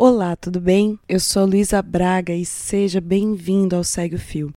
Olá, tudo bem? Eu sou Luísa Braga e seja bem-vindo ao Segue o Fio.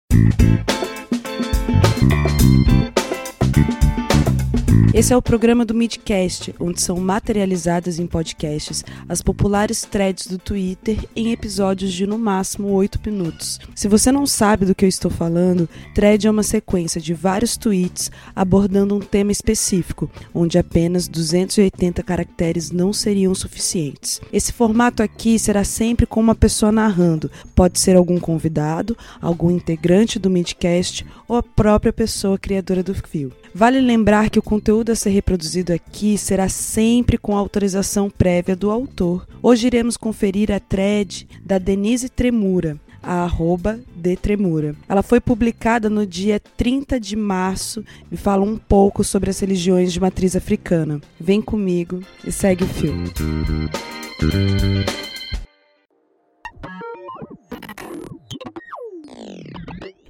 Esse é o programa do Midcast, onde são materializadas em podcasts as populares threads do Twitter em episódios de no máximo 8 minutos. Se você não sabe do que eu estou falando, thread é uma sequência de vários tweets abordando um tema específico, onde apenas 280 caracteres não seriam suficientes. Esse formato aqui será sempre com uma pessoa narrando, pode ser algum convidado, algum integrante do Midcast ou a própria pessoa criadora do fio. Vale lembrar que o conteúdo a ser reproduzido aqui será sempre com autorização prévia do autor. Hoje iremos conferir a thread da Denise Tremura, a arroba de Tremura. Ela foi publicada no dia 30 de março e fala um pouco sobre as religiões de matriz africana. Vem comigo e segue o filme.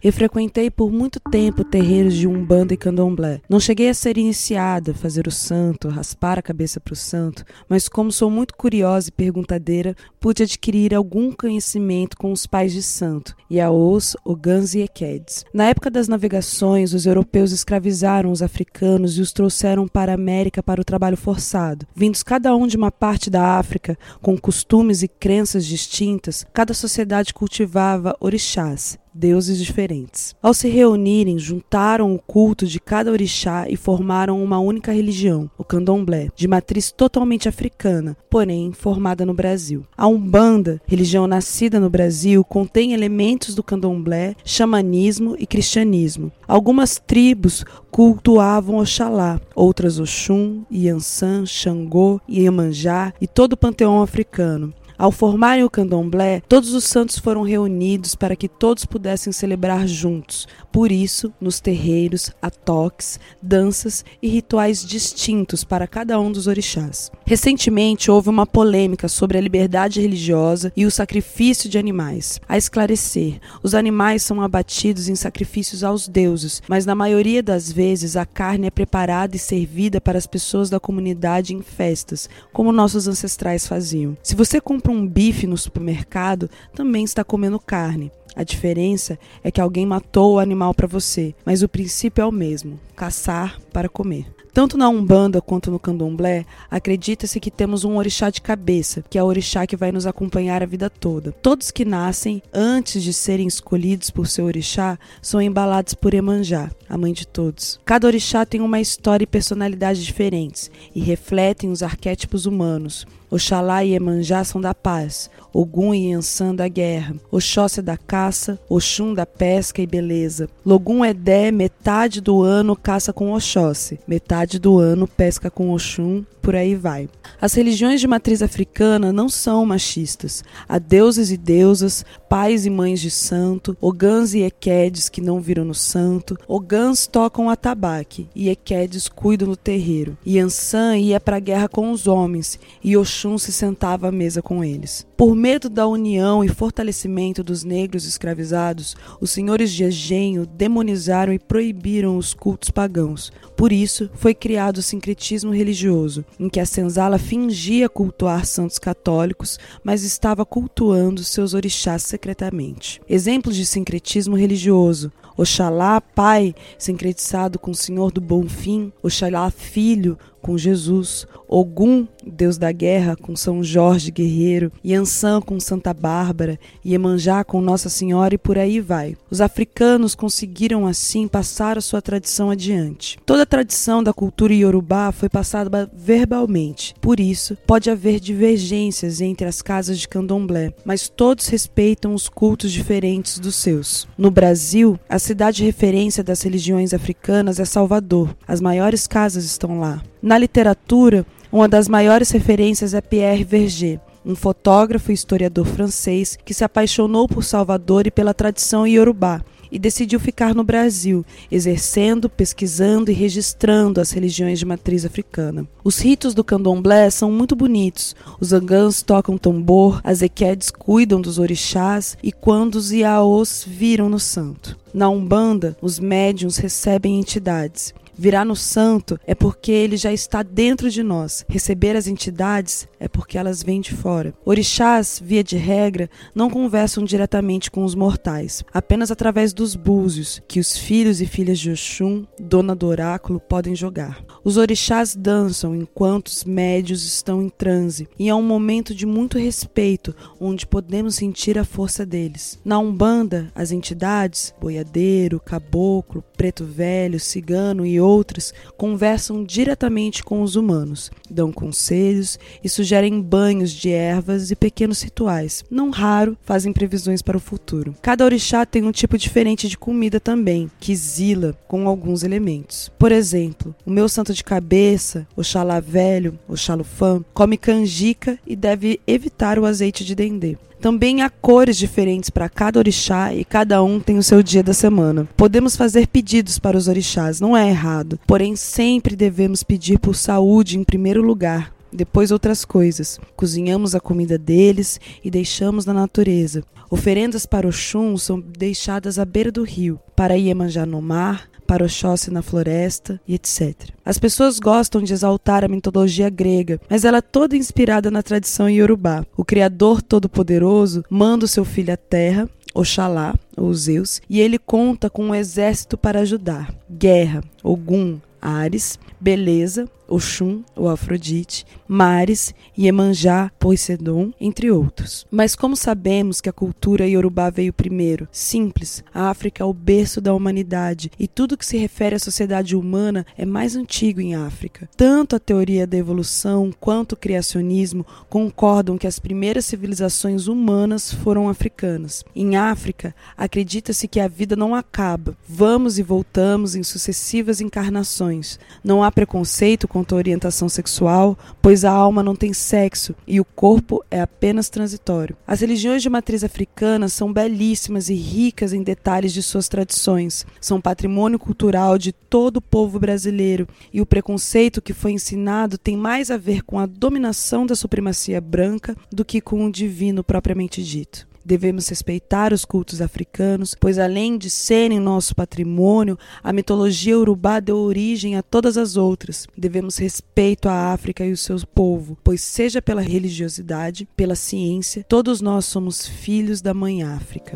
Eu frequentei por muito tempo terreiros de Umbanda e Candomblé. Não cheguei a ser iniciada, fazer o santo, raspar a cabeça para o santo, mas como sou muito curiosa e perguntadeira, pude adquirir algum conhecimento com os pais de santo, Yaos, Ogans e Equedes. Na época das navegações, os europeus escravizaram os africanos e os trouxeram para a América para o trabalho forçado. Vindos cada um de uma parte da África, com costumes e crenças distintas, cada sociedade cultivava orixás deuses diferentes. Ao se reunirem, juntaram o culto de cada orixá e formaram uma única religião, o candomblé, de matriz totalmente africana, porém formada no Brasil. A Umbanda, religião nascida no Brasil, contém elementos do candomblé, xamanismo e cristianismo. Algumas tribos cultuavam Oxalá, outras Oxum, Yansan, Xangô, Iemanjá e todo o panteão africano. Ao formarem o candomblé, todos os santos foram reunidos para que todos pudessem celebrar juntos. Por isso, nos terreiros, há toques, danças e rituais distintos para cada um dos orixás. Recentemente houve uma polêmica sobre a liberdade religiosa e o sacrifício de animais. A esclarecer, os animais são abatidos em sacrifícios aos deuses, mas na maioria das vezes a carne é preparada e servida para as pessoas da comunidade em festas, como nossos ancestrais faziam. Se você compra compra um bife no supermercado, também está comendo carne. A diferença é que alguém matou o animal para você, mas o princípio é o mesmo: caçar para comer. Tanto na Umbanda quanto no Candomblé, acredita-se que temos um orixá de cabeça, que é o orixá que vai nos acompanhar a vida toda. Todos que nascem, antes de serem escolhidos por seu orixá, são embalados por Emanjá, a mãe de todos. Cada orixá tem uma história e personalidade diferentes e refletem os arquétipos humanos. Oxalá e Emanjá são da paz, Ogum e Yansan da guerra, Oxóssi é da caça, Oxum da pesca e beleza. Logum Edé, metade do ano caça com Oxóssi, metade do ano pesca com Oxum, por aí vai. As religiões de matriz africana não são machistas. Há deuses e deusas, pais e mães de santo, Ogãs e Equedes que não viram no santo, Ogãs tocam atabaque e Equedes cuidam do terreiro. Yansan ia para a guerra com os homens e Oxum se sentava à mesa com eles. Por medo da união e fortalecimento dos negros escravizados, os senhores de engenho demonizaram e proibiram os cultos pagãos. Por isso, foi criado o sincretismo religioso, em que a senzala fingia cultuar santos católicos, mas estava cultuando seus orixás secretamente. Exemplos de sincretismo religioso: Oxalá, pai, sincretizado com o Senhor do Bom Fim, Oxalá, filho, com Jesus, Ogum, deus da guerra, com São Jorge guerreiro, Yansan com Santa Bárbara, Iemanjá com Nossa Senhora e por aí vai. Os africanos conseguiram assim passar a sua tradição adiante. Toda a tradição da cultura iorubá foi passada verbalmente, por isso pode haver divergências entre as casas de candomblé, mas todos respeitam os cultos diferentes dos seus. No Brasil, a cidade referência das religiões africanas é Salvador. As maiores casas estão lá. Na literatura, uma das maiores referências é Pierre Verger, um fotógrafo e historiador francês que se apaixonou por Salvador e pela tradição iorubá e decidiu ficar no Brasil, exercendo, pesquisando e registrando as religiões de matriz africana. Os ritos do candomblé são muito bonitos. Os angãs tocam tambor, as equedes cuidam dos orixás e quando os iaôs viram no santo. Na Umbanda, os médiums recebem entidades. Virar no santo é porque ele já está dentro de nós. Receber as entidades é porque elas vêm de fora. Orixás, via de regra, não conversam diretamente com os mortais, apenas através dos búzios que os filhos e filhas de Oxum, dona do oráculo, podem jogar. Os orixás dançam enquanto os médios estão em transe, e é um momento de muito respeito, onde podemos sentir a força deles. Na Umbanda, as entidades, boiadeiro, caboclo, preto velho, cigano e outras, conversam diretamente com os humanos, dão conselhos e sugerem banhos de ervas e pequenos rituais. Não raro, fazem previsões para o futuro. Cada orixá tem um tipo diferente de comida também, que zila com alguns elementos. Por exemplo, o meu santo de cabeça, Oxalá velho, Oxalufã, come canjica e deve evitar o azeite de dendê. Também há cores diferentes para cada orixá e cada um tem o seu dia da semana. Podemos fazer pedidos para os orixás, não é errado, porém sempre devemos pedir por saúde em primeiro lugar, depois outras coisas. Cozinhamos a comida deles e deixamos na natureza. Oferendas para o Xum são deixadas à beira do rio, para Iemanjá no mar, para Oxóssi na floresta e etc. As pessoas gostam de exaltar a mitologia grega, mas ela é toda inspirada na tradição iorubá. O Criador Todo-Poderoso manda o seu filho à terra Oxalá, ou Zeus, e ele conta com um exército para ajudar. Guerra, Ogum, Ares, beleza, Oxum, ou Afrodite, Mares, Iemanjá, Poseidon, entre outros. Mas como sabemos que a cultura iorubá veio primeiro? Simples, a África é o berço da humanidade e tudo que se refere à sociedade humana é mais antigo em África. Tanto a teoria da evolução quanto o criacionismo concordam que as primeiras civilizações humanas foram africanas. Em África, acredita-se que a vida não acaba. Vamos e voltamos em sucessivas encarnações. Não há preconceito com quanto à orientação sexual, pois a alma não tem sexo e o corpo é apenas transitório. As religiões de matriz africana são belíssimas e ricas em detalhes de suas tradições. São patrimônio cultural de todo o povo brasileiro e o preconceito que foi ensinado tem mais a ver com a dominação da supremacia branca do que com o divino propriamente dito. Devemos respeitar os cultos africanos, pois além de serem nosso patrimônio, a mitologia urubá deu origem a todas as outras. Devemos respeito à África e o seu povo, pois seja pela religiosidade, pela ciência, todos nós somos filhos da mãe África.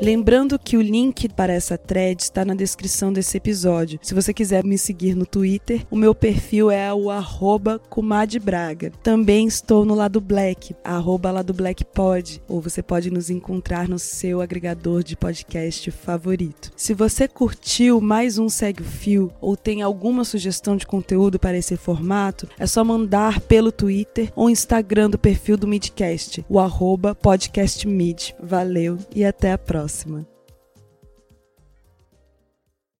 Lembrando que o link para essa thread está na descrição desse episódio. Se você quiser me seguir no Twitter, o meu perfil é o arroba Braga. Também estou no lado Black, arroba lado Black Pod, ou você pode nos encontrar no seu agregador de podcast favorito. Se você curtiu mais um Segue o Fio ou tem alguma sugestão de conteúdo para esse formato, é só mandar pelo Twitter ou Instagram do perfil do Midcast, o arroba podcastmid. Valeu e até a próxima próxima.